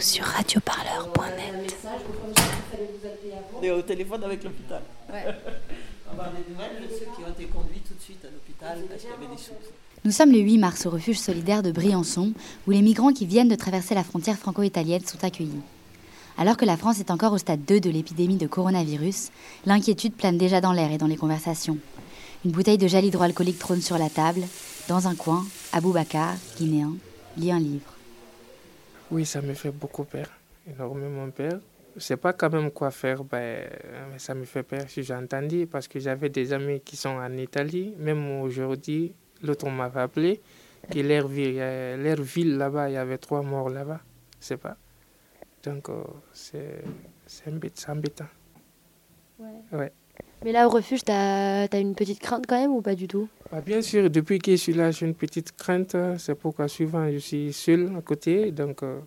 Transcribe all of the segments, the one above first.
Retrouvez-nous sur radioparleur.net. On est au téléphone avec l'hôpital. Ouais. Avoir des nouvelles de ceux qui ont été conduits tout de suite à l'hôpital parce qu'il y avait des choses. Nous sommes le 8 mars au refuge solidaire de Briançon, où les migrants qui viennent de traverser la frontière franco-italienne sont accueillis. Alors que la France est encore au stade 2 de l'épidémie de coronavirus, l'inquiétude plane déjà dans l'air et dans les conversations. Une bouteille de gel hydroalcoolique trône sur la table. Dans un coin, Aboubacar, guinéen, lit un livre. Oui, ça me fait beaucoup peur, énormément peur. Je ne sais pas quand même quoi faire, ben, ça me fait peur si j'ai entendu, parce que j'avais des amis qui sont en Italie, même aujourd'hui, l'autre m'avait appelé, que leur ville, leur ville là-bas, il y avait trois morts là-bas, je sais pas. Donc, euh, c'est embêtant. Ouais. ouais. Mais là, au refuge, tu as, as, une petite crainte quand même ou pas du tout? Bah, Bien sûr, depuis que je suis là, j'ai une petite crainte. C'est pourquoi souvent je suis seul à côté. Donc, euh...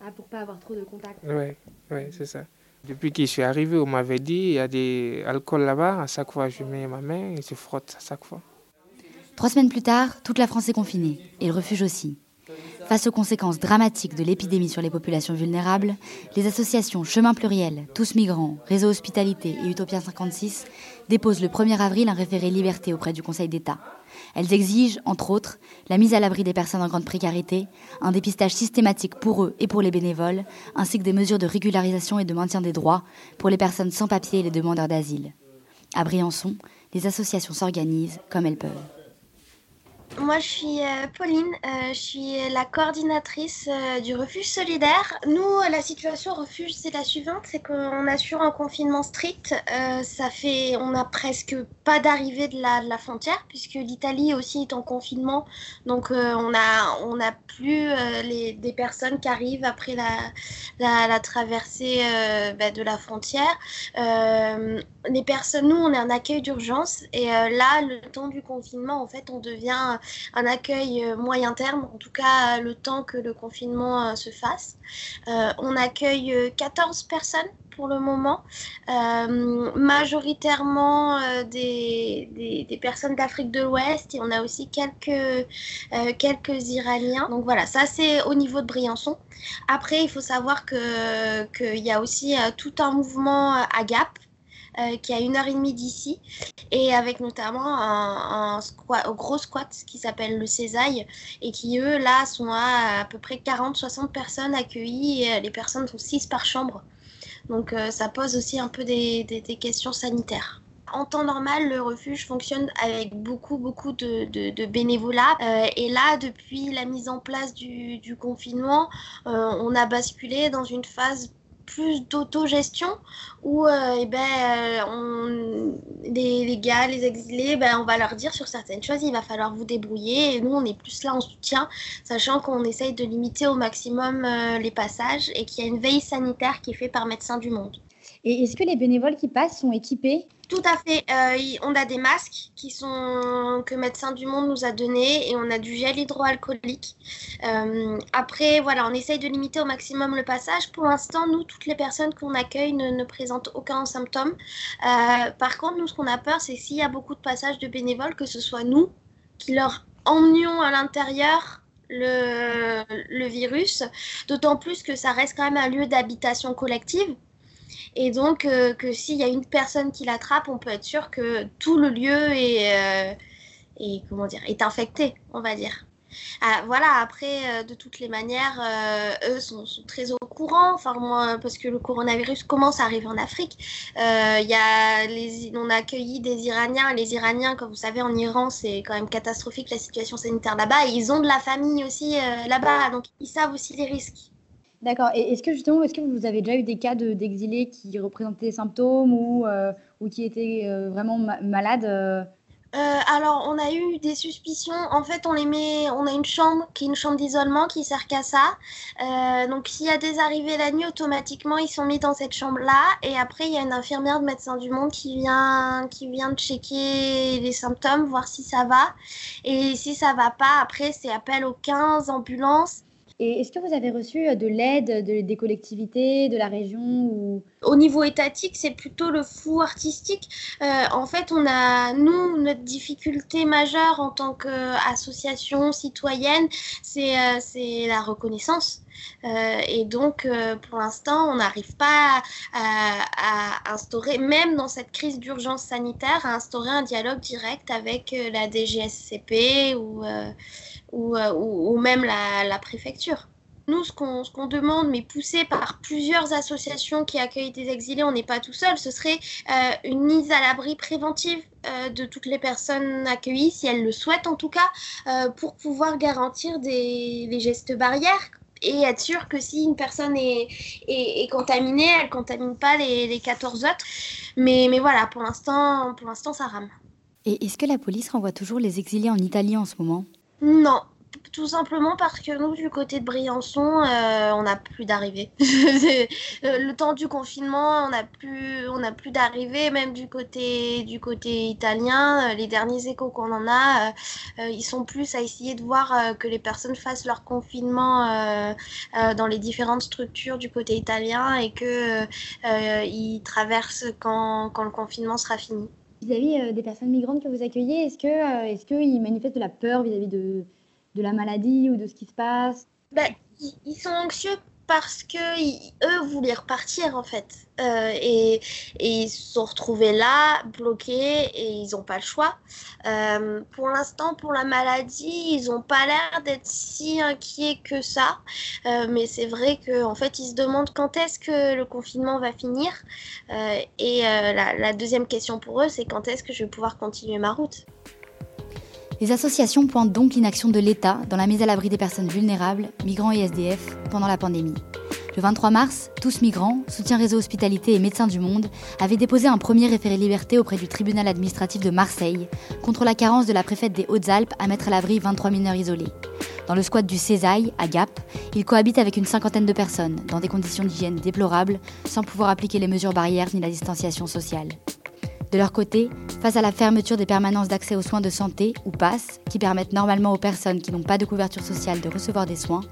Ah, pour pas avoir trop de contact Oui, ouais, c'est ça. Depuis que je suis arrivé, on m'avait dit il y a des alcools là-bas. À chaque fois, je mets ma main et je frotte à chaque fois. Trois semaines plus tard, toute la France est confinée, et le refuge aussi. Face aux conséquences dramatiques de l'épidémie sur les populations vulnérables, les associations Chemin Pluriel, Tous Migrants, Réseau Hospitalité et Utopia 56 déposent le 1er avril un référé liberté auprès du Conseil d'État. Elles exigent, entre autres, la mise à l'abri des personnes en grande précarité, un dépistage systématique pour eux et pour les bénévoles, ainsi que des mesures de régularisation et de maintien des droits pour les personnes sans papier et les demandeurs d'asile. À Briançon, les associations s'organisent comme elles peuvent. Moi, je suis euh, Pauline, euh, je suis la coordinatrice euh, du refuge solidaire. Nous, la situation refuge, c'est la suivante, c'est qu'on assure un confinement strict. ça fait, on a presque pas d'arrivée de la, frontière puisque l'Italie aussi est en confinement. Donc, on a, on a plus des personnes qui arrivent après la, traversée bah, de la frontière. les personnes, nous, on est un accueil d'urgence et là, le temps du confinement, en fait, on devient un accueil euh, moyen terme, en tout cas le temps que le confinement euh, se fasse. Euh, on accueille 14 personnes pour le moment, majoritairement des, des, des, personnes d'Afrique de l'Ouest et on a aussi quelques, quelques Iraniens. Donc voilà, ça c'est au niveau de Briançon. Après, il faut savoir qu'il y a aussi tout un mouvement à Gap euh, qui est à une heure et demie d'ici, et avec notamment un, gros squat qui s'appelle le Césaille, et qui eux, là, sont à à peu près 40-60 personnes accueillies, et euh, les personnes sont 6 par chambre. Donc euh, ça pose aussi un peu des, questions sanitaires. En temps normal, le refuge fonctionne avec beaucoup, beaucoup de, de, bénévolat. Et là, depuis la mise en place du, confinement, on a basculé dans une phase plus d'autogestion où euh, eh ben, euh, on, les, gars, les exilés, ben, on va leur dire sur certaines choses, il va falloir vous débrouiller. Et nous, on est plus là en soutien, sachant qu'on essaye de limiter au maximum euh, les passages et qu'il y a une veille sanitaire qui est faite par Médecins du Monde. Et est-ce que les bénévoles qui passent sont équipés? Tout à fait. Euh, on a des masques qui sont que Médecins du Monde nous a donné et on a du gel hydroalcoolique. Euh, après, voilà, on essaye de limiter au maximum le passage. Pour l'instant, nous, toutes les personnes qu'on accueille ne, présentent aucun symptôme. Euh, par contre, nous, ce qu'on a peur, c'est s'il y a beaucoup de passages de bénévoles, que ce soit nous qui leur emmenions à l'intérieur le virus. D'autant plus que ça reste quand même un lieu d'habitation collective. Et donc, euh, que s'il y a une personne qui l'attrape, on peut être sûr que tout le lieu est, euh, comment dire, est infecté, on va dire. Ah, voilà, après, euh, de toutes les manières, euh, eux sont, très au courant, parce que le coronavirus commence à arriver en Afrique. Euh, y a on a accueilli des Iraniens. Les Iraniens, comme vous savez, en Iran, c'est quand même catastrophique la situation sanitaire là-bas. Ils ont de la famille aussi là-bas, donc ils savent aussi les risques. D'accord. Et est-ce que justement, est-ce que vous avez déjà eu des cas d'exilés de, qui représentaient des symptômes ou, euh, ou qui étaient euh, vraiment ma malades euh... alors, on a eu des suspicions. En fait, on les met, on a une chambre qui est une chambre d'isolement qui sert qu'à ça. Donc, s'il y a des arrivées la nuit, automatiquement, ils sont mis dans cette chambre-là. Et après, il y a une infirmière de Médecins du Monde qui vient, qui vient checker les symptômes, voir si ça va. Et si ça va pas, après, c'est appel aux 15 ambulances. Et est-ce que vous avez reçu de l'aide de, des collectivités, de la région ou... Au niveau étatique, c'est plutôt le flou artistique. Euh, en fait, on a, nous, notre difficulté majeure en tant qu'association citoyenne, c'est euh, la reconnaissance. et donc, pour l'instant, on n'arrive pas à, instaurer, même dans cette crise d'urgence sanitaire, à instaurer un dialogue direct avec la DGSCP ou, ou, ou, même la préfecture. Nous, ce qu'on demande, mais poussé par plusieurs associations qui accueillent des exilés, on n'est pas tout seul, ce serait euh, une mise à l'abri préventive euh, de toutes les personnes accueillies, si elles le souhaitent en tout cas, euh, pour pouvoir garantir des, gestes barrières et être sûr que si une personne est, est, contaminée, elle ne contamine pas les, les 14 autres. Mais, mais voilà, pour l'instant, pour l'instant, ça rame. Et est-ce que la police renvoie toujours les exilés en Italie en ce moment? Non, tout simplement parce que nous, du côté de Briançon, euh, on n'a plus d'arrivée. Euh, le temps du confinement, on n'a plus, on plus d'arrivée, même du côté, du côté italien. Euh, les derniers échos qu'on en a, ils sont plus à essayer de voir que les personnes fassent leur confinement dans les différentes structures du côté italien et que ils traversent quand, quand le confinement sera fini. Vis-à-vis des personnes migrantes que vous accueillez, est-ce que, est-ce qu'ils manifestent de la peur vis-à-vis de de la maladie ou de ce qui se passe. Ben, Ils sont anxieux parce que eux voulaient repartir en fait. Euh, et, ils se sont retrouvés là bloqués et ils n'ont pas le choix. Euh, pour l'instant pour la maladie ils n'ont pas l'air d'être si inquiets que ça. Euh, mais c'est vrai qu'en en fait ils se demandent quand est-ce que le confinement va finir. Et la deuxième question pour eux c'est quand est-ce que je vais pouvoir continuer ma route? Les associations pointent donc l'inaction de l'État dans la mise à l'abri des personnes vulnérables, migrants et SDF, pendant la pandémie. Le 23 mars, Tous Migrants, Soutien Réseau Hospitalité et Médecins du Monde avaient déposé un premier référé liberté auprès du tribunal administratif de Marseille contre la carence de la préfète des Hautes-Alpes à mettre à l'abri 23 mineurs isolés. Dans le squat du Césaille, à Gap, ils cohabitent avec une cinquantaine de personnes, dans des conditions d'hygiène déplorables, sans pouvoir appliquer les mesures barrières ni la distanciation sociale. De leur côté, face à la fermeture des permanences d'accès aux soins de santé, ou PASS, qui permettent normalement aux personnes qui n'ont pas de couverture sociale de recevoir des soins,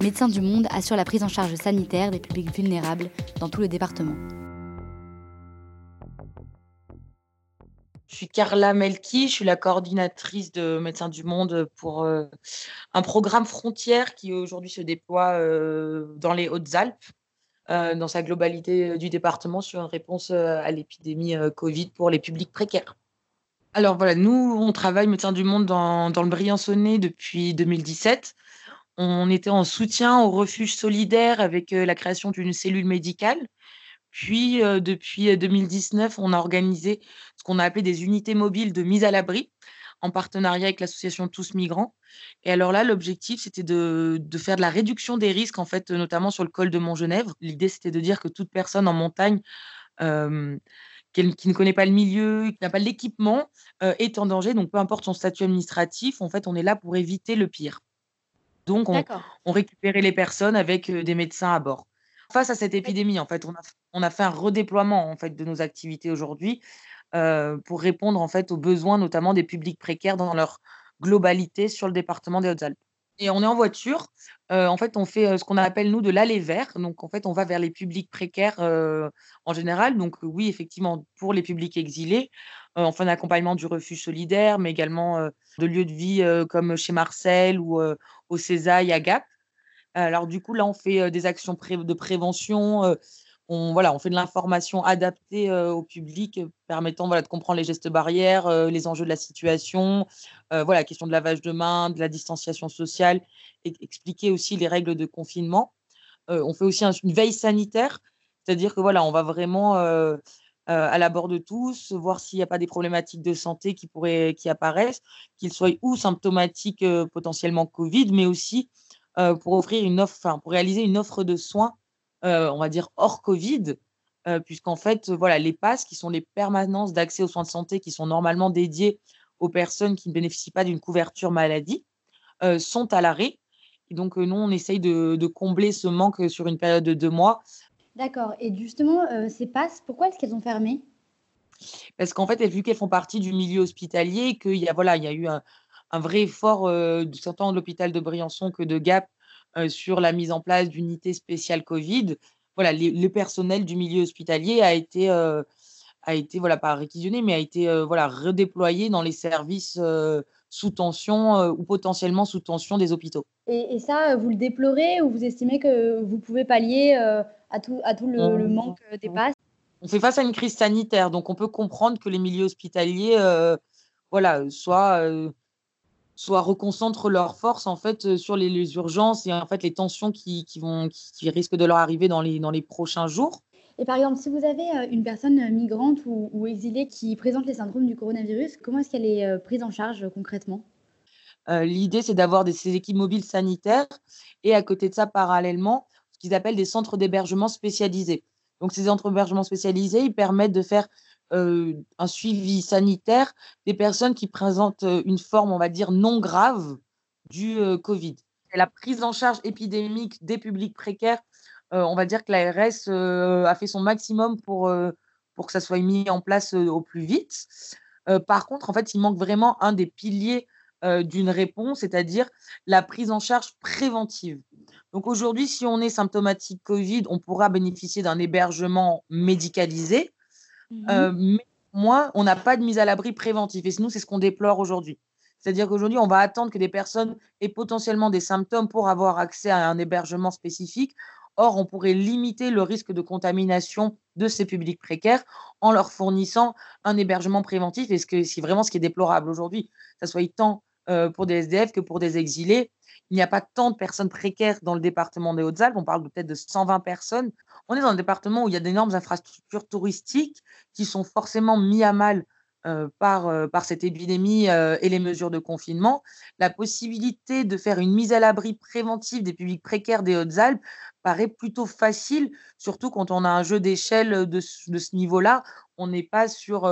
Médecins du Monde assure la prise en charge sanitaire des publics vulnérables dans tout le département. Je suis Carla Melki, je suis la coordinatrice de Médecins du Monde pour euh, un programme frontière qui aujourd'hui se déploie euh, dans les Hautes-Alpes dans sa globalité euh, du département sur une réponse euh, à l'épidémie Covid pour les publics précaires. Alors voilà, nous, on travaille Médecins du Monde dans, dans le Briançonnais depuis 2017. On était en soutien au refuge solidaire avec la création d'une cellule médicale. Puis, depuis 2019, on a organisé ce qu'on a appelé des unités mobiles de mise à l'abri en partenariat avec l'association Tous Migrants. Et alors là, l'objectif, c'était de, faire de la réduction des risques, en fait, notamment sur le col de Mont-Genèvre. L'idée, c'était de dire que toute personne en montagne qui, ne connaît pas le milieu, qui n'a pas l'équipement, est en danger. Donc, peu importe son statut administratif, en fait, on est là pour éviter le pire. Donc, on, on récupérait les personnes avec des médecins à bord. Face à cette épidémie, en fait, on a, on a fait un redéploiement en fait, de nos activités aujourd'hui euh, pour répondre en fait aux besoins notamment des publics précaires dans leur globalité sur le département des Hautes-Alpes. Et on est en voiture. Euh, en fait, on fait euh, ce qu'on appelle nous de l'aller vers. Donc, en fait, on va vers les publics précaires en général. Donc, oui, effectivement, pour les publics exilés, on fait un accompagnement du refuge solidaire, mais également de lieux de vie comme chez Marcel ou au Césaille à Gap. Alors, du coup, là, on fait des actions de prévention on, voilà, on fait de l'information adaptée au public, permettant voilà, de comprendre les gestes barrières, les enjeux de la situation, voilà, la question de lavage de main, de la distanciation sociale, et expliquer aussi les règles de confinement. on fait aussi une veille sanitaire, c'est-à-dire que voilà, on va vraiment à la de tous, voir s'il n'y a pas des problématiques de santé qui pourraient qui apparaissent, qu'ils soient ou symptomatiques potentiellement Covid, mais aussi pour offrir une offre, pour réaliser une offre de soins euh, on va dire, hors Covid, euh, puisqu'en fait, voilà, les PASS, qui sont les permanences d'accès aux soins de santé, qui sont normalement dédiées aux personnes qui ne bénéficient pas d'une couverture maladie, euh, sont à l'arrêt. Et donc, nous, on essaye de, combler ce manque sur une période de deux mois. D'accord. Et justement, ces PASS, pourquoi est-ce qu'elles ont fermé? Parce qu'en fait, vu qu'elles font partie du milieu hospitalier, qu'il y a, voilà, il y a eu un, vrai effort du tant de l'hôpital de Briançon que de Gap euh, sur la mise en place d'unités spéciales Covid. Voilà, le personnel du milieu hospitalier a été, euh, a été voilà, pas réquisitionné, mais a été euh, voilà, redéployé dans les services sous tension ou potentiellement sous tension des hôpitaux. Et, ça, vous le déplorez ou vous estimez que vous pouvez pallier à tout, à tout le, manque des passes? On fait face à une crise sanitaire, donc on peut comprendre que les milieux hospitaliers voilà, soient soit reconcentrent leurs forces en fait sur les, urgences et en fait les tensions qui, vont qui, risquent de leur arriver dans les dans les prochains jours. Et par exemple, si vous avez une personne migrante ou, exilée qui présente les syndromes du coronavirus, comment est-ce qu'elle est prise en charge concrètement? L'idée, c'est d'avoir des, ces équipes mobiles sanitaires et à côté de ça, parallèlement, ce qu'ils appellent des centres d'hébergement spécialisés. Donc, ces centres d'hébergement spécialisés, ils permettent de faire un suivi sanitaire des personnes qui présentent une forme, on va dire, non grave du Covid. la prise en charge épidémique des publics précaires, on va dire que l'ARS a fait son maximum pour, pour que ça soit mis en place au plus vite. par contre, en fait, il manque vraiment un des piliers d'une réponse, c'est-à-dire la prise en charge préventive. Donc aujourd'hui, si on est symptomatique Covid, on pourra bénéficier d'un hébergement médicalisé Mmh mais moi, on n'a pas de mise à l'abri préventive. Et nous, c'est ce qu'on déplore aujourd'hui. C'est-à-dire qu'aujourd'hui, on va attendre que des personnes aient potentiellement des symptômes pour avoir accès à un hébergement spécifique. Or, on pourrait limiter le risque de contamination de ces publics précaires en leur fournissant un hébergement préventif. Et c'est vraiment ce qui est déplorable aujourd'hui, ce soit tant pour des SDF que pour des exilés. Il n'y a pas tant de personnes précaires dans le département des Hautes-Alpes. On parle peut-être de 120 personnes on est dans un département où il y a d'énormes infrastructures touristiques qui sont forcément mis à mal euh, par, euh, par cette épidémie euh, et les mesures de confinement. La possibilité de faire une mise à l'abri préventive des publics précaires des Hautes-Alpes paraît plutôt facile, surtout quand on a un jeu d'échelle de, ce niveau-là. On n'est pas sur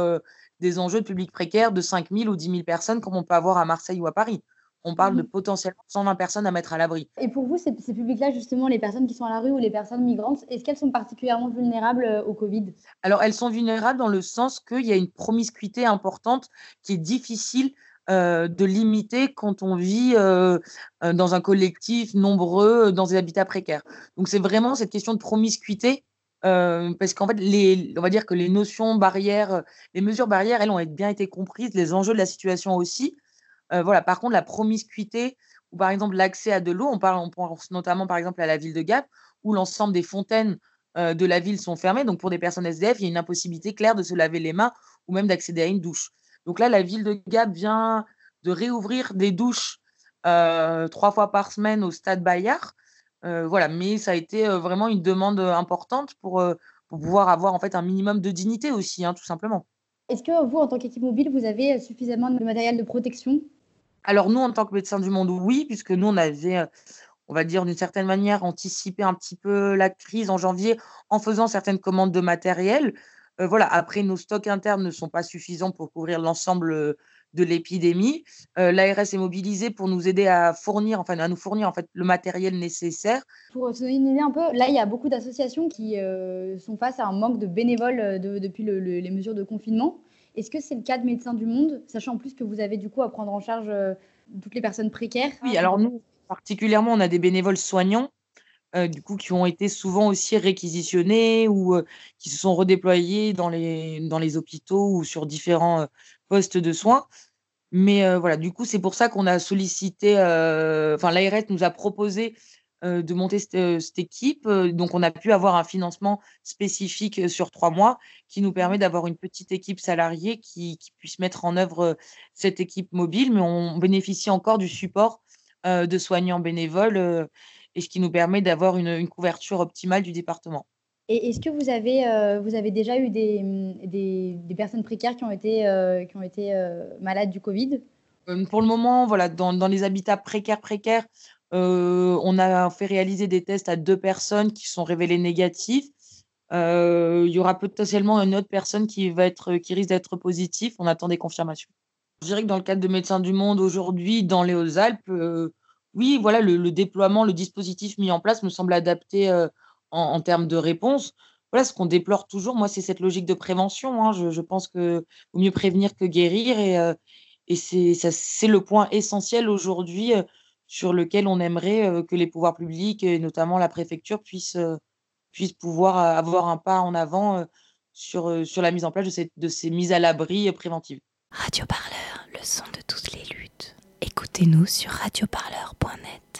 des enjeux de publics précaires de 5 000 ou 10 000 personnes comme on peut avoir à Marseille ou à Paris on parle de mmh. potentiellement 120 personnes à mettre à l'abri. Et pour vous, ces, publics-là, justement, les personnes qui sont à la rue ou les personnes migrantes, est-ce qu'elles sont particulièrement vulnérables euh, au Covid? Alors, elles sont vulnérables dans le sens qu'il y a une promiscuité importante qui est difficile euh, de limiter quand on vit euh, dans un collectif nombreux, dans des habitats précaires. Donc, c'est vraiment cette question de promiscuité. Parce qu'en fait, on va dire que les notions barrières, les mesures barrières, elles ont bien été comprises, les enjeux de la situation aussi. Voilà, par contre, la promiscuité ou par exemple l'accès à de l'eau, on, parle, on pense notamment par exemple à la ville de Gap, où l'ensemble des fontaines de la ville sont fermées. Donc pour des personnes SDF, il y a une impossibilité claire de se laver les mains ou même d'accéder à une douche. Donc là, la ville de Gap vient de réouvrir des douches trois fois par semaine au stade Bayard. Voilà, mais ça a été vraiment une demande importante pour, pouvoir avoir en fait un minimum de dignité aussi, hein, tout simplement. Est-ce que vous, en tant qu'équipe mobile, vous avez suffisamment de matériel de protection? Alors nous, en tant que médecins du monde, oui, puisque nous, on avait, euh, on va dire d'une certaine manière, anticipé un petit peu la crise en janvier en faisant certaines commandes de matériel. Euh, voilà, après, nos stocks internes ne sont pas suffisants pour couvrir l'ensemble euh, de l'épidémie. Euh, L'ARS est mobilisée pour nous aider à fournir, enfin à nous fournir en fait le matériel nécessaire. Pour se donner une idée un peu, là il y a beaucoup d'associations qui euh, sont face à un manque de bénévoles euh, depuis les mesures de confinement. Est-ce que c'est le cas de Médecins du Monde, sachant en plus que vous avez du coup à prendre en charge toutes les personnes précaires? Oui, alors nous particulièrement, on a des bénévoles soignants. du coup, qui ont été souvent aussi réquisitionnés ou qui se sont redéployés dans les, dans les hôpitaux ou sur différents postes de soins. Mais euh, voilà, du coup, c'est pour ça qu'on a sollicité, euh, enfin, l'ARS nous a proposé euh, de monter cette, équipe. Donc, on a pu avoir un financement spécifique sur trois mois qui nous permet d'avoir une petite équipe salariée qui, puisse mettre en œuvre cette équipe mobile. Mais on bénéficie encore du support de soignants bénévoles et ce qui nous permet d'avoir une couverture optimale du département. Et est-ce que vous avez, euh, vous avez déjà eu des, des, des, personnes précaires qui ont été, euh, qui ont été euh, malades du Covid? Pour le moment, voilà, dans, dans, les habitats précaires, précaires, on a fait réaliser des tests à deux personnes qui sont révélées négatives. il y aura potentiellement une autre personne qui, va être, qui risque d'être positive. On attend des confirmations. Je dirais que dans le cadre de Médecins du Monde aujourd'hui, dans les Hautes-Alpes, oui, voilà, le, déploiement, le dispositif mis en place me semble adapté en, termes de réponse. Voilà, ce qu'on déplore toujours, moi, c'est cette logique de prévention. Hein. Je, pense que vaut mieux prévenir que guérir. Et, euh, c'est le point essentiel aujourd'hui euh, sur lequel on aimerait euh, que les pouvoirs publics, et notamment la préfecture, puissent, puissent pouvoir avoir un pas en avant sur, sur la mise en place de ces, de ces mises à l'abri préventives. Radio Parleur, le son de toutes les luttes. Écoutez-nous sur radioparleur.net.